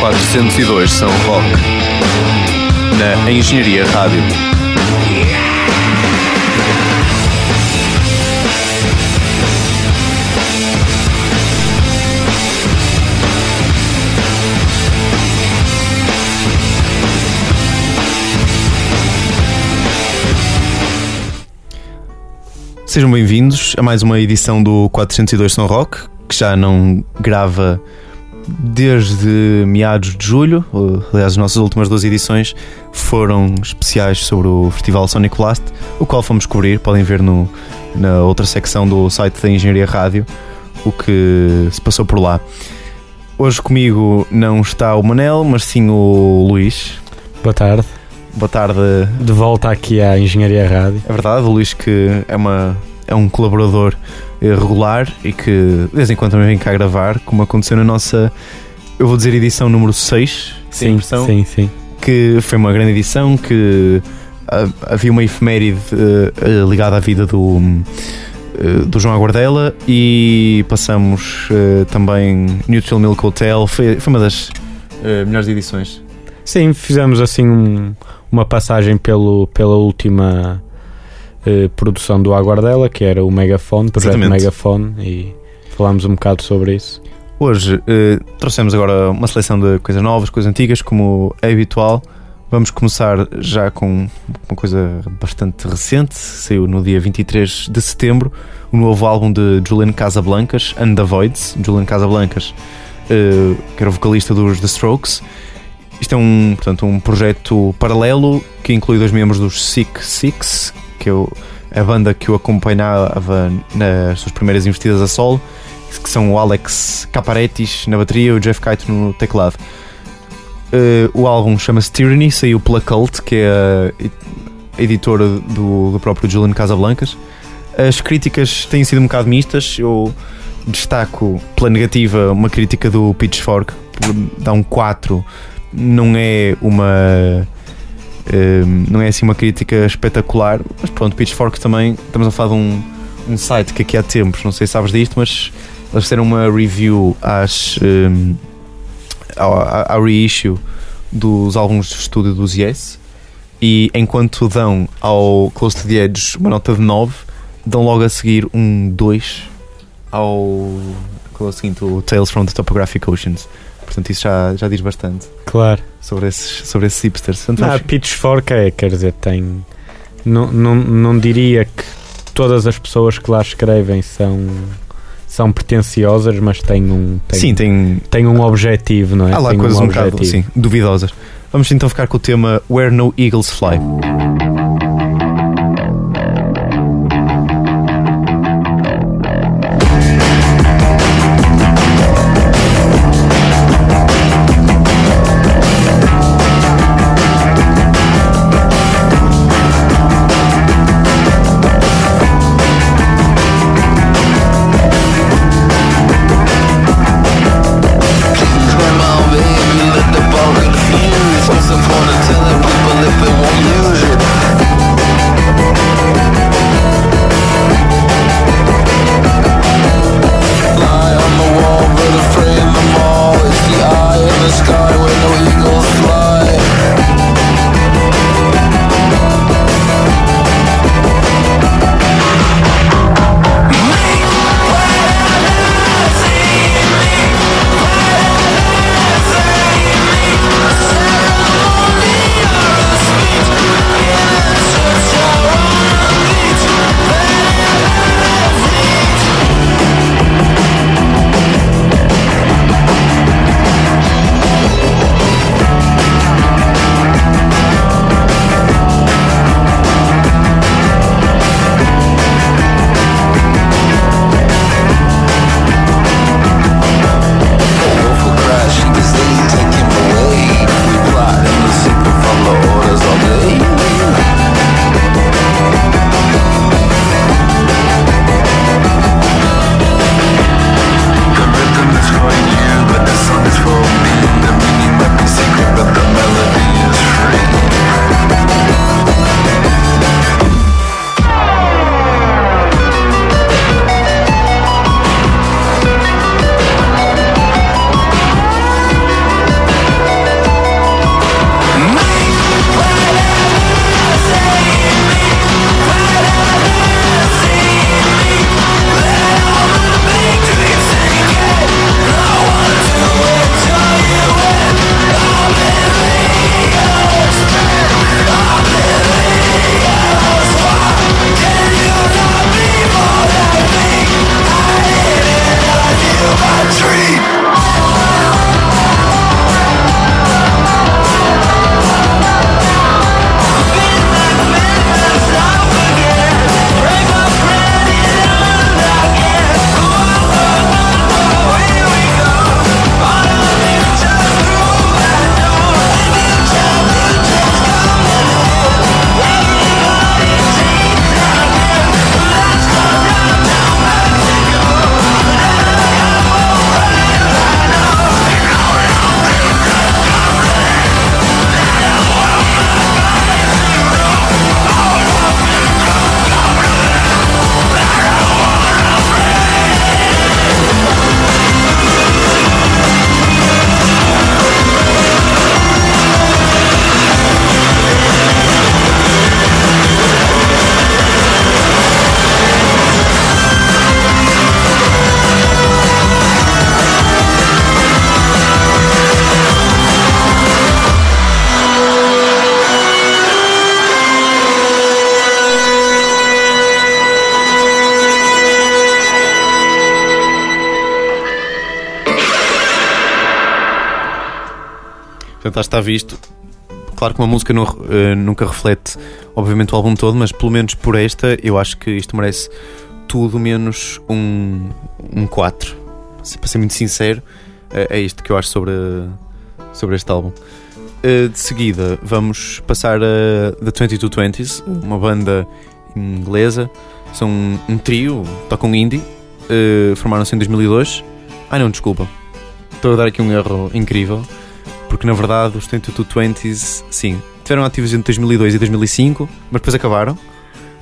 402 São Roque, na Engenharia Rádio. Sejam bem-vindos a mais uma edição do 402 São Roque, que já não grava desde meados de julho. Aliás, as nossas últimas duas edições foram especiais sobre o Festival Sonic Blast, o qual fomos cobrir. Podem ver no, na outra secção do site da Engenharia Rádio o que se passou por lá. Hoje comigo não está o Manel, mas sim o Luís. Boa tarde. Boa tarde. De volta aqui à Engenharia Rádio. É verdade, o Luís que é, uma, é um colaborador eh, regular e que de vez em quando também vem cá gravar, como aconteceu na nossa, eu vou dizer edição número 6, sim, sim, sim. que foi uma grande edição, que uh, havia uma efeméride uh, ligada à vida do, uh, do João Aguardela e passamos também Neutral Milk Hotel, foi, foi uma das melhores edições. Sim, fizemos assim um, uma passagem pelo, pela última uh, produção do Aguardela, que era o Megafone, projeto Exatamente. Megafone, e falámos um bocado sobre isso. Hoje uh, trouxemos agora uma seleção de coisas novas, coisas antigas, como é habitual. Vamos começar já com uma coisa bastante recente, saiu no dia 23 de setembro, o novo álbum de Julian Casablancas, And the Voids. Julian Casablancas, uh, que era o vocalista dos The Strokes. Isto é um, portanto, um projeto paralelo que inclui dois membros dos Sick Six, que é a banda que o acompanhava nas suas primeiras investidas a solo, que são o Alex Caparetis na bateria e o Jeff Kite no teclado. Uh, o álbum chama-se Tyranny, saiu pela Cult, que é a editora do, do próprio Julian Casablancas. As críticas têm sido um bocado mistas. Eu destaco pela negativa uma crítica do Pitchfork, por dar um 4. Não é uma Ehm, não é assim uma crítica espetacular, mas pronto, Pitchfork também, estamos a falar de um, um site que aqui há tempos, não sei se sabes disto, mas eles fizeram uma review às, um, ehm, ao, ao reissue dos álbuns de estúdio dos Yes e enquanto dão ao Close to the Edge uma nota de 9, dão logo a seguir um 2 ao, ao seguinte, o Tales from the Topographic Oceans. Portanto, isso já, já diz bastante. Claro. Sobre esses, sobre esses hipsters. Portanto, não, Pitchfork é, quer dizer, tem. Não, não, não diria que todas as pessoas que lá escrevem são são pretenciosas, mas têm um têm, sim, tem, têm um objetivo, não é? Há lá tem coisas um, um bocado sim, duvidosas. Vamos então ficar com o tema Where No Eagles Fly. Portanto, está visto. Claro que uma música não, uh, nunca reflete, obviamente, o álbum todo, mas pelo menos por esta, eu acho que isto merece tudo menos um, um 4. Para ser muito sincero, é, é isto que eu acho sobre, sobre este álbum. Uh, de seguida, vamos passar a The 2220s, uma banda inglesa. São um, um trio, tocam indie, uh, formaram-se em 2002. Ai não, desculpa, estou a dar aqui um erro incrível, porque na verdade os 2220s, sim, tiveram ativos entre 2002 e 2005, mas depois acabaram.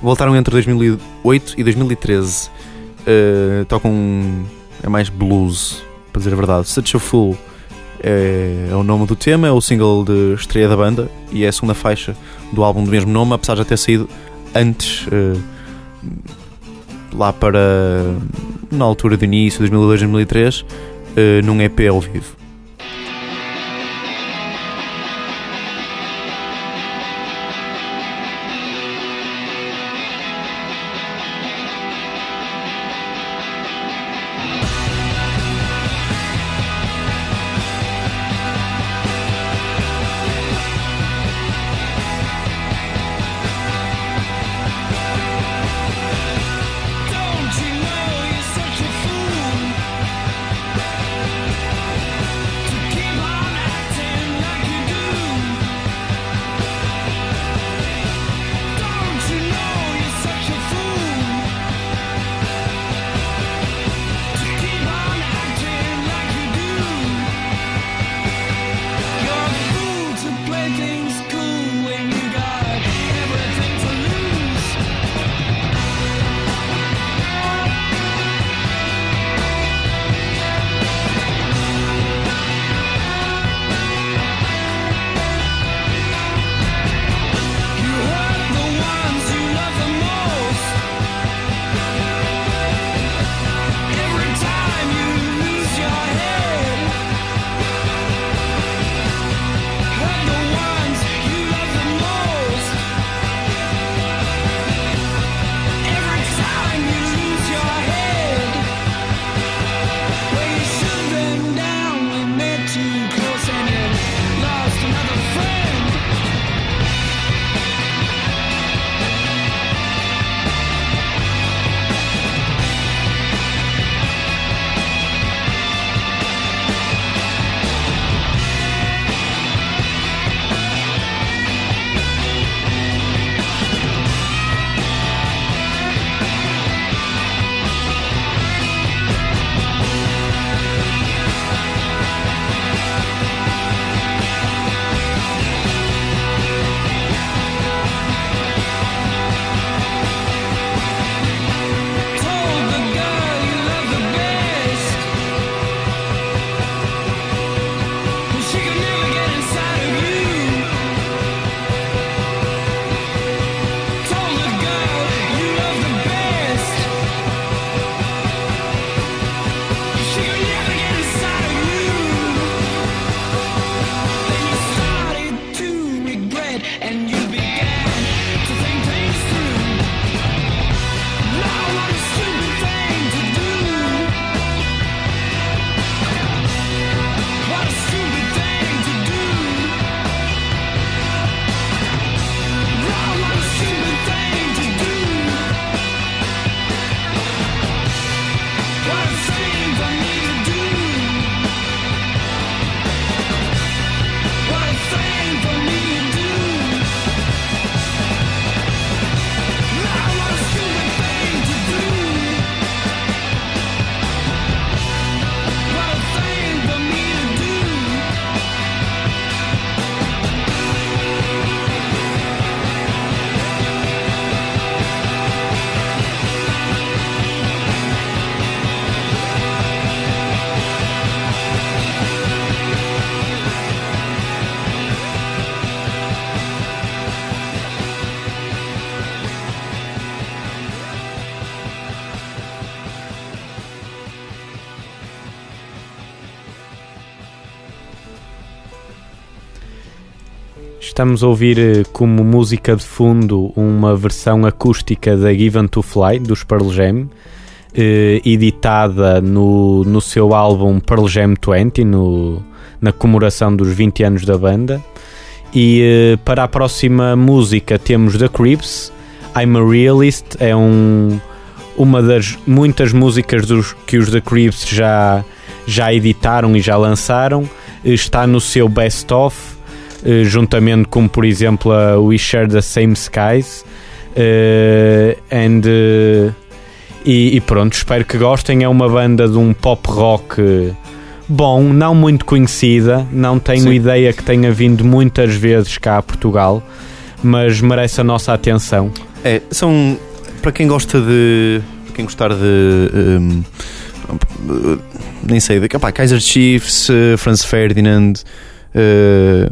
Voltaram entre 2008 e 2013. Uh, eh, tocam. é mais blues, para dizer a verdade. Such a Fool é, é, o nome do tema, é o single de estreia da banda e é a segunda faixa do álbum do mesmo nome, apesar de já ter saído antes, uh, lá para. na altura do início, 2002, 2003, uh, num EP ao vivo. Estamos a ouvir eh, como música de fundo uma versão acústica da Given to Fly, dos Pearl Jam. eh, editada no, no seu álbum Pearl Jam 20, no, na comemoração dos 20 anos da banda. E eh, para a próxima música temos The Creeps, I'm a Realist, é um, uma das muitas músicas dos, que os The Creeps já, já editaram e já lançaram. Está no seu Best Of, eh, juntamente com, por exemplo, a We Share the Same Skies. Uh, and, uh, e, e, pronto, espero que gostem. É uma banda de um pop rock bom, não muito conhecida. Não tenho Sim. ideia que tenha vindo muitas vezes cá a Portugal, mas merece a nossa atenção. É, são para quem gosta de. Para quem gostar de. Um, nem sei, de, opa, Kaiser Chiefs, Franz Ferdinand. Uh,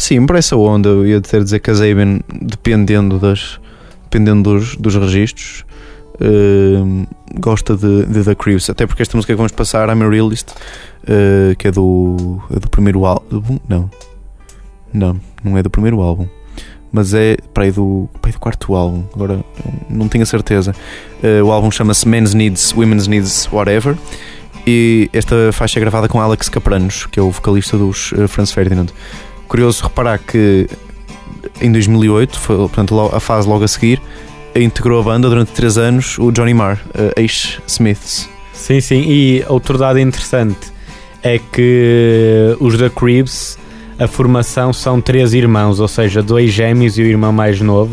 sim, por essa onda, eu ia ter dizer que a Zaben, dependendo, das, dependendo dos, dos registros, uh, gosta de, de The Creeps. Até porque esta música que vamos passar, I'm a Realist, uh, que é do, é do primeiro álbum. Não, não, não é do primeiro álbum mas é para aí do, para aí do quarto álbum, agora não tenho a certeza. Uh, o álbum chama-se Men's Needs, Women's Needs, Whatever. E esta faixa é gravada com Alex Capranos, que é o vocalista dos uh, Franz Ferdinand. Curioso reparar que em 2008, foi, portanto, a fase logo a seguir, integrou a banda durante 3 anos o Johnny Marr, uh, ex-Smiths. Sim, sim, e outro dado interessante é que os The Creeps a formação são três irmãos, ou seja, dois gêmeos e o irmão mais novo,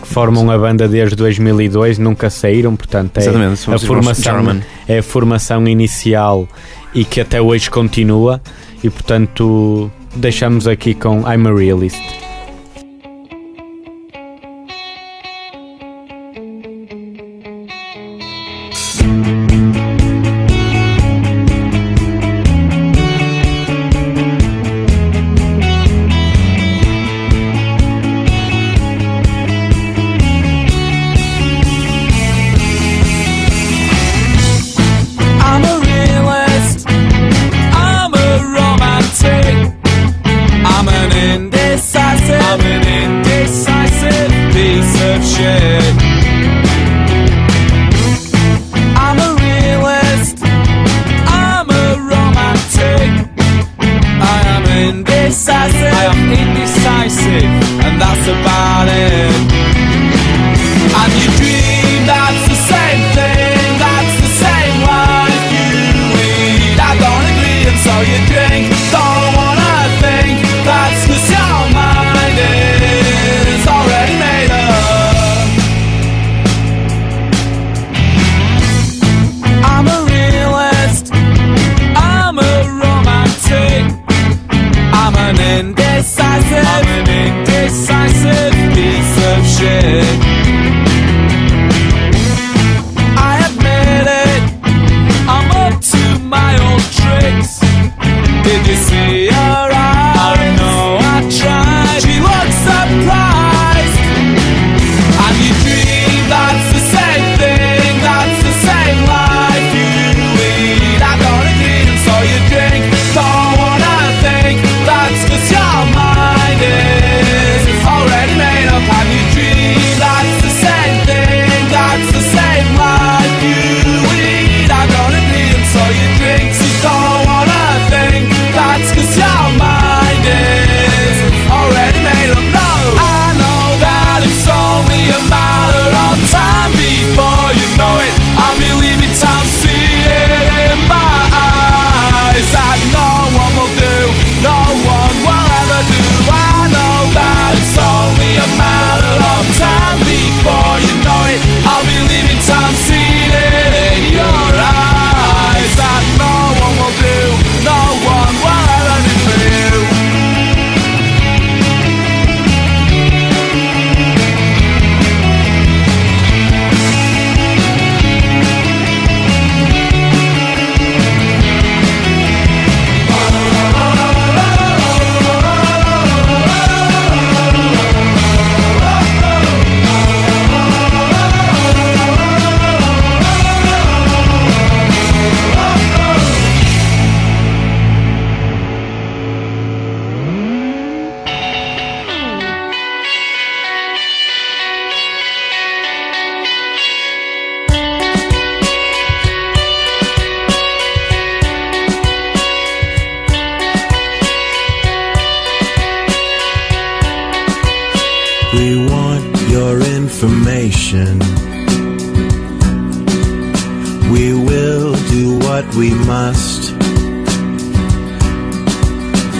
que formam a banda desde 2002, nunca saíram, portanto é a formação, é a formação inicial e que até hoje continua e portanto deixamos aqui com I'm a Realist.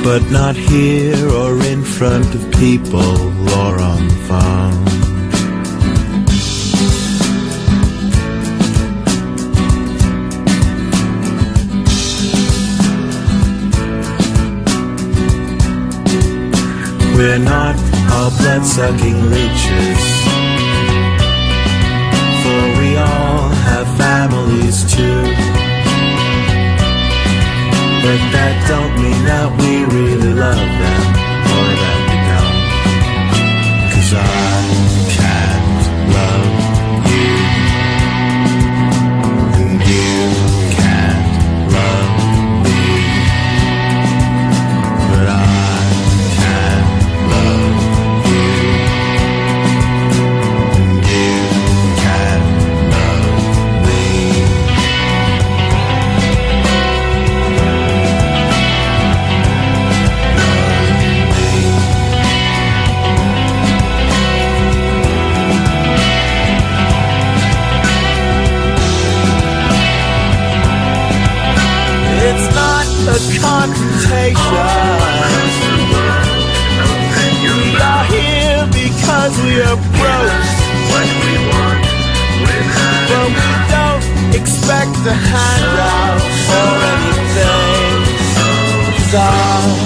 But not here or in front of people or on the phone. We're not all blood-sucking leeches For we all have families too But that don't mean that we really love them. Or that we don't. Cause I a confrontation. We are here because we are broke. What we want, but we don't expect a handout or anything. 'Cause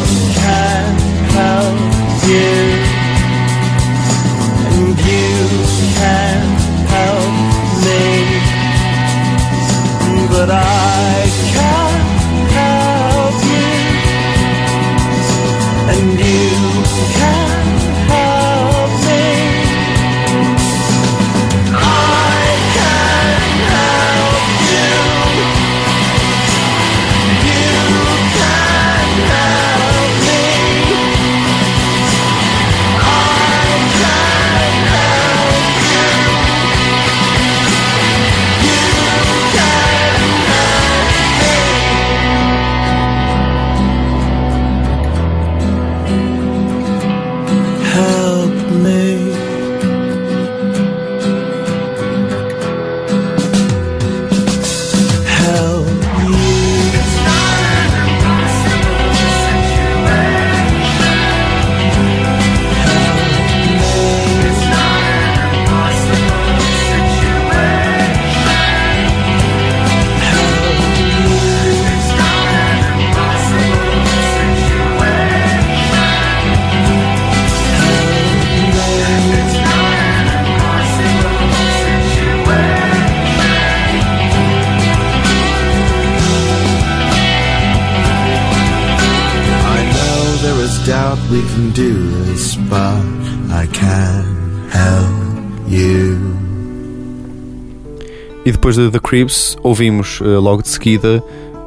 depois de The Cribs, ouvimos eh, logo de seguida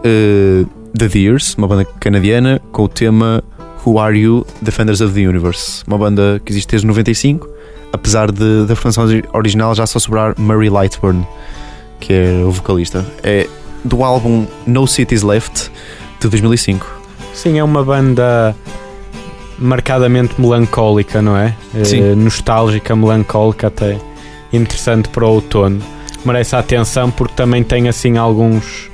eh, The Deers, uma banda canadiana, com o tema Who Are You? Defenders of the Universe. Uma banda que existe desde 95, apesar de, da formação ori- original já só sobrar Murray Lightburn, que é o vocalista. É do álbum No Cities Left, de 2005. Sim, é uma banda marcadamente melancólica, não é? Eh, Sim. nostálgica, melancólica até. Interessante para o outono. Merece a atenção porque também tem assim alguns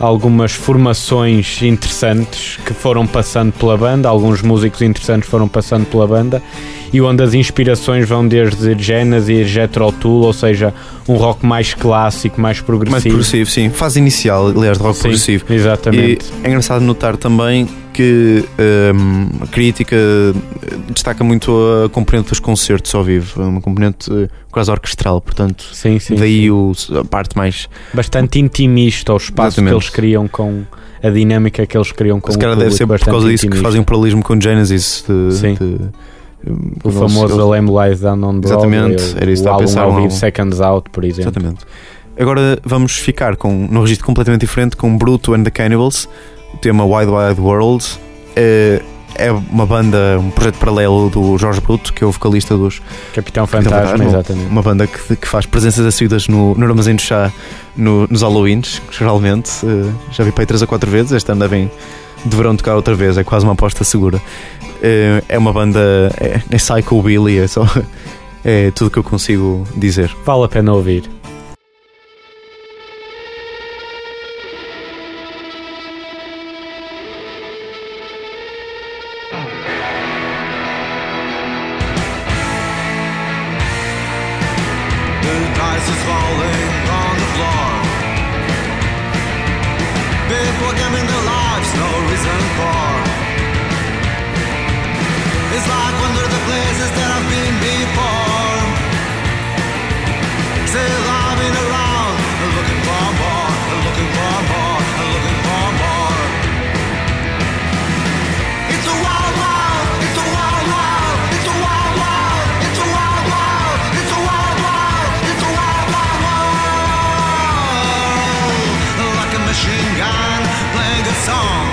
algumas formações interessantes que foram passando pela banda, alguns músicos interessantes foram passando pela banda e onde as inspirações vão desde Genesis, Jethro Tull, ou seja, um rock mais clássico, mais progressivo. Mais progressivo, sim. Fase inicial, aliás, de rock Sim, progressivo. Exatamente. E é engraçado notar também que hum, a crítica destaca muito a componente dos concertos ao vivo, é uma componente eh, quase orquestral, portanto, Sim, sim. daí sim. o- a parte mais. bastante intimista o espaço Exatamente. que eles criam com a dinâmica que eles criam com Se o calhar deve ser por causa disso que intimista. fazem um paralelismo com Genesis. De, Sim. de- o eles- famoso eles- Lamb Lies Down on Broadway, Exatamente, o- era isso que o a pensar, ao um vivo álbum. Seconds Out, por exemplo. Exatamente. Agora vamos ficar com, num registro completamente diferente com Bruto and the Cannibals, o tema Wide Wide World. É, é uma banda, um projeto paralelo do Jorge Bruto, que é o vocalista dos Capitão Capitão Fantasma, Fantasma, exatamente. uma banda que, que faz presenças assíduas no, no Armazém do Chá no- nos Halloweens, geralmente. Eh, já vi para aí 3 a 4 vezes, este ano devem, deverão tocar outra vez, é quase uma aposta segura. Eh, é uma banda, é, é psychobilly, é só. É tudo que eu consigo dizer. Vale a pena ouvir. Song.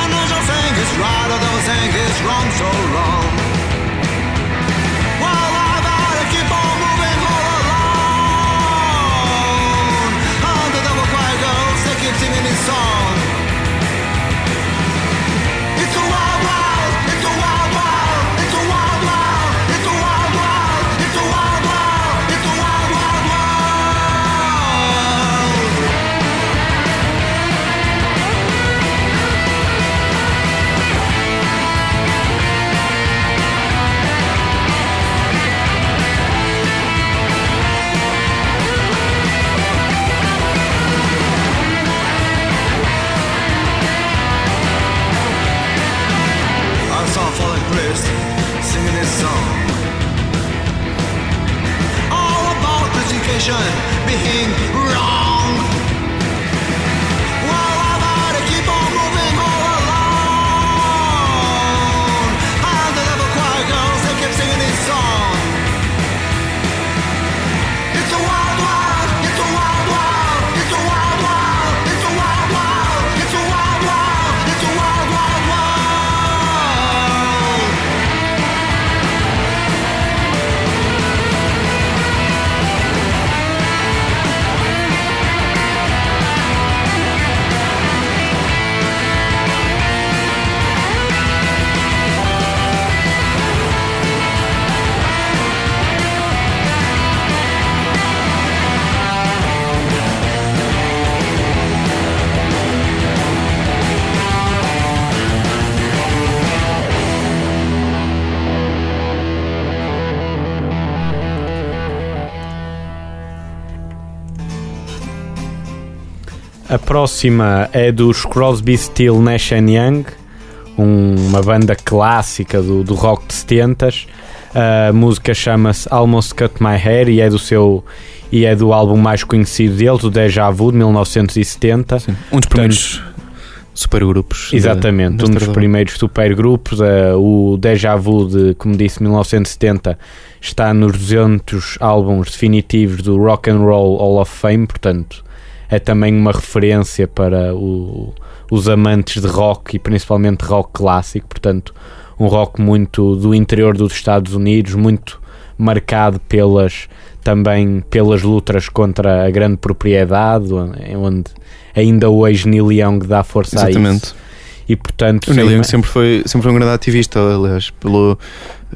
And there's no saying it's right or no saying it's wrong, so wrong. To keep on moving all alone. The double choir they keep singing this song. Being wrong. Próxima é dos Crosby, Still, Nash Young, um- uma banda clássica do, do rock de 70 A música chama-se Almost Cut My Hair e é do seu e é do álbum mais conhecido deles, o Deja Vu de 1970. Sim. Um dos primeiros supergrupos. Exatamente, da um dos primeiros supergrupos. eh, o Deja Vu, de, como disse, 1970, está nos 200 álbuns definitivos do Rock and Roll Hall of Fame, portanto, é também uma referência para o- os amantes de rock e principalmente rock clássico. Portanto, um rock muito do interior dos Estados Unidos, muito marcado pelas também pelas lutas contra a grande propriedade, onde ainda hoje Neil Young dá força a isso. Exatamente. E portanto, O Neil Young sempre foi, sempre foi um grande ativista, aliás, pelo,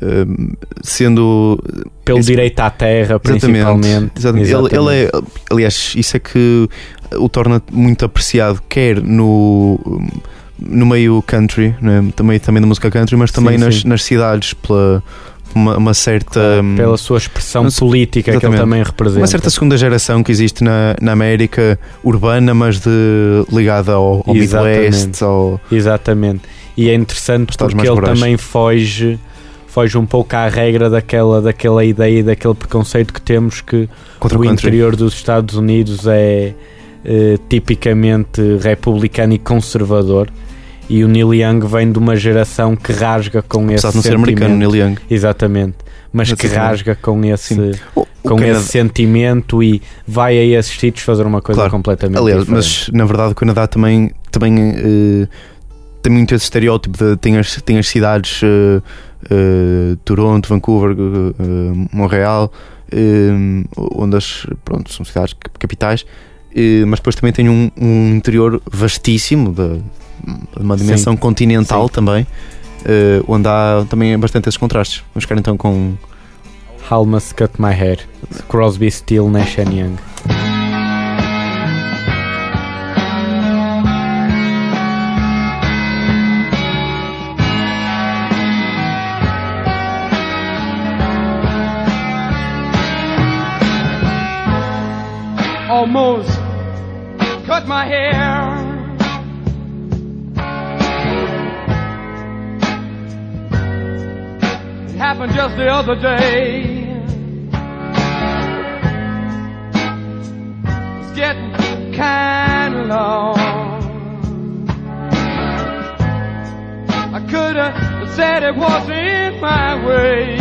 ehm, sendo pelo esse- direito à terra, principalmente. Exatamente. Ele, ele é, aliás, isso é que o torna muito apreciado, quer no, no meio country, né? também, também da música country, mas também Sim, nas, sim. nas cidades, pela uma, uma certa. pela sua expressão Mas- política que ele também representa. Uma certa segunda geração que existe na, na América urbana, mas de, ligada ao, ao Exatamente. Midwest, ao, Exatamente. E é interessante porque ele também foge, foge um pouco à regra daquela, daquela ideia e daquele preconceito que temos que contra o country. interior dos Estados Unidos é eh, tipicamente republicano e conservador. E o Neil Young vem de uma geração que rasga com esse Apesar de não ser sentimento. americano, Neil Young. Exatamente. Mas que rasga com esse, Sim. Com Canadá- esse sentimento e vai a esses sítios fazer uma coisa Claro. completamente Aliás, diferente. mas na verdade o Canadá também, também eh, tem muito esse estereótipo de tem as, tem as cidades eh, eh, Toronto, Vancouver, Montreal, onde as pronto, são cidades cap- capitais, mas depois também tem um, um interior vastíssimo, de uma dimensão continental Sim. também. uh, onde há também bastante esses contrastes. Vamos ficar então com How Must Cut My Hair, Crosby, Still, Nash Young. Happened just the other day. It's getting kind of long. I could have said it wasn't my way,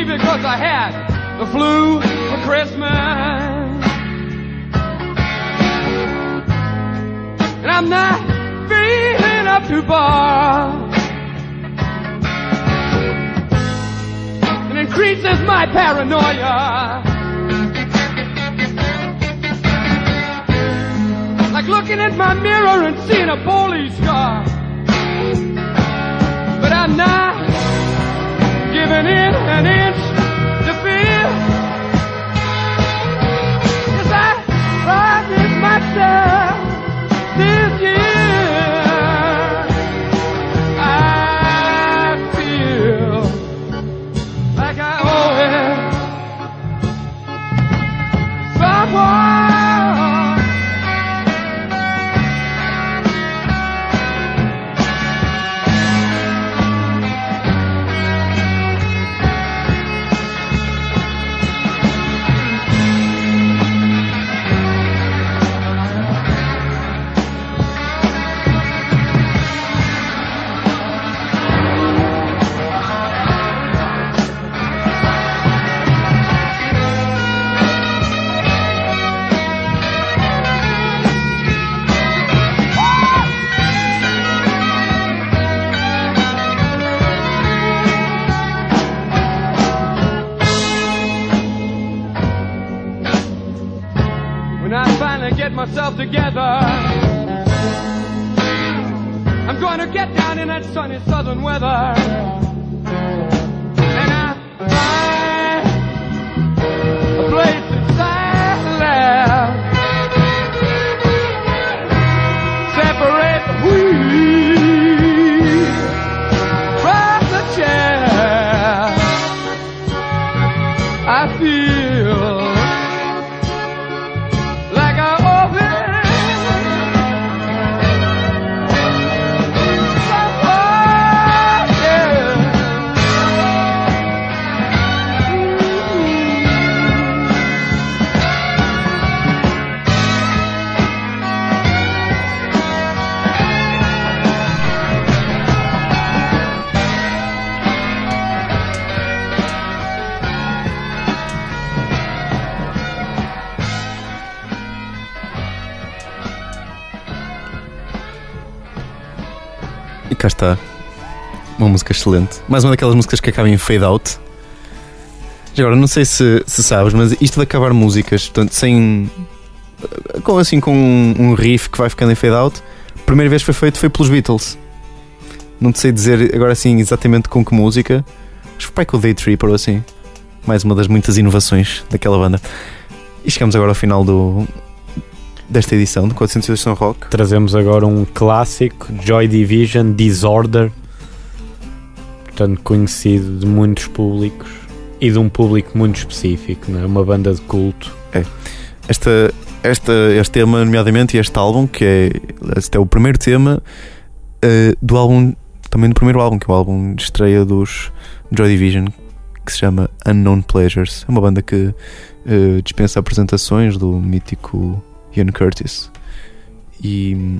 Be because I had the flu for Christmas. And I'm not feeling up to bar. It increases my paranoia. Like looking at my mirror and seeing a police car. But I'm not giving in an inch to fear. Yes, I myself cá está. Uma música excelente. Mais uma daquelas músicas que acabam em fade out. Já agora, não sei se, se sabes, mas isto de acabar músicas, portanto, sem. Com, assim, com um, um riff que vai ficando em fade out, a primeira vez que foi feito foi pelos Beatles. Não te sei dizer agora assim exatamente com que música. Acho que foi com o Day Tripper ou assim. Mais uma das muitas inovações daquela banda. E chegamos agora ao final do, desta edição do 408 São Rock. Trazemos agora um clássico, Joy Division, Disorder, portanto conhecido de muitos públicos e de um público muito específico, não é? uma banda de culto. Esta, esta, este tema, nomeadamente, e este álbum, que é, este é o primeiro tema uh, do álbum, também do primeiro álbum, que é o álbum de estreia dos Joy Division, que se chama Unknown Pleasures. É uma banda que uh, dispensa apresentações do mítico Ian Curtis. E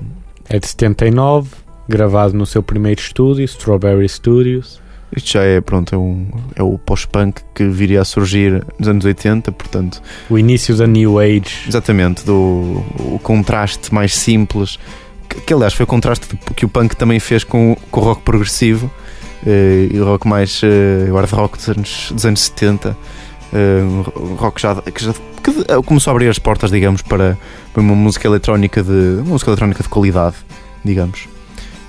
é de 79, gravado no seu primeiro estúdio, Strawberry Studios. Isto já é, pronto, é, um, é o pós-punk que viria a surgir nos anos 80, portanto... O início da New Age. Exatamente, do o contraste mais simples, que, que aliás foi o contraste que o punk também fez com, com o rock progressivo uh, e o rock mais uh, hard rock dos anos, dos anos 70. Uh, eh, rock já, que já que começou a abrir as portas, digamos, para, para uma música eletrónica de música eletrónica de qualidade, digamos.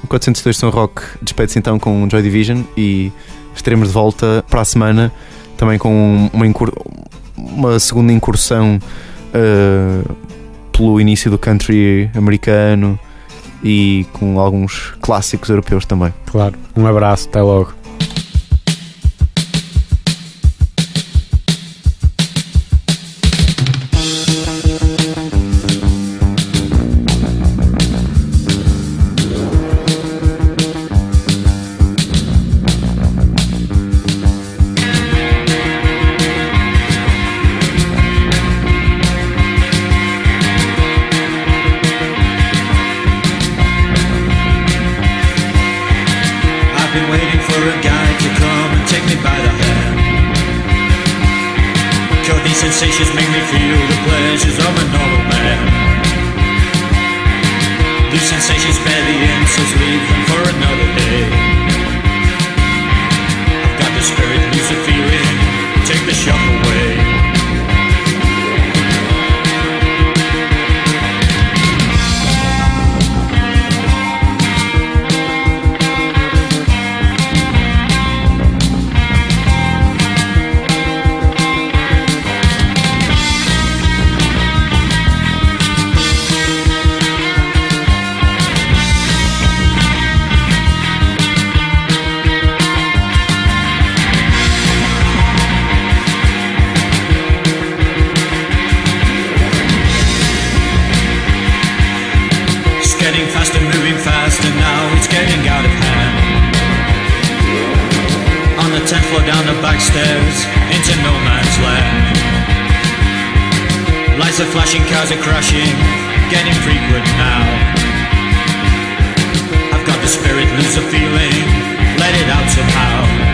O 402 São Rock despede-se então com Joy Division e estaremos de volta para a semana também com uma, uma segunda incursão uh, pelo início do country americano e com alguns clássicos europeus também. Claro. Um abraço, até logo. are flashing, cars are crashing, getting frequent now. I've got the spirit, lose a feeling, let it out somehow.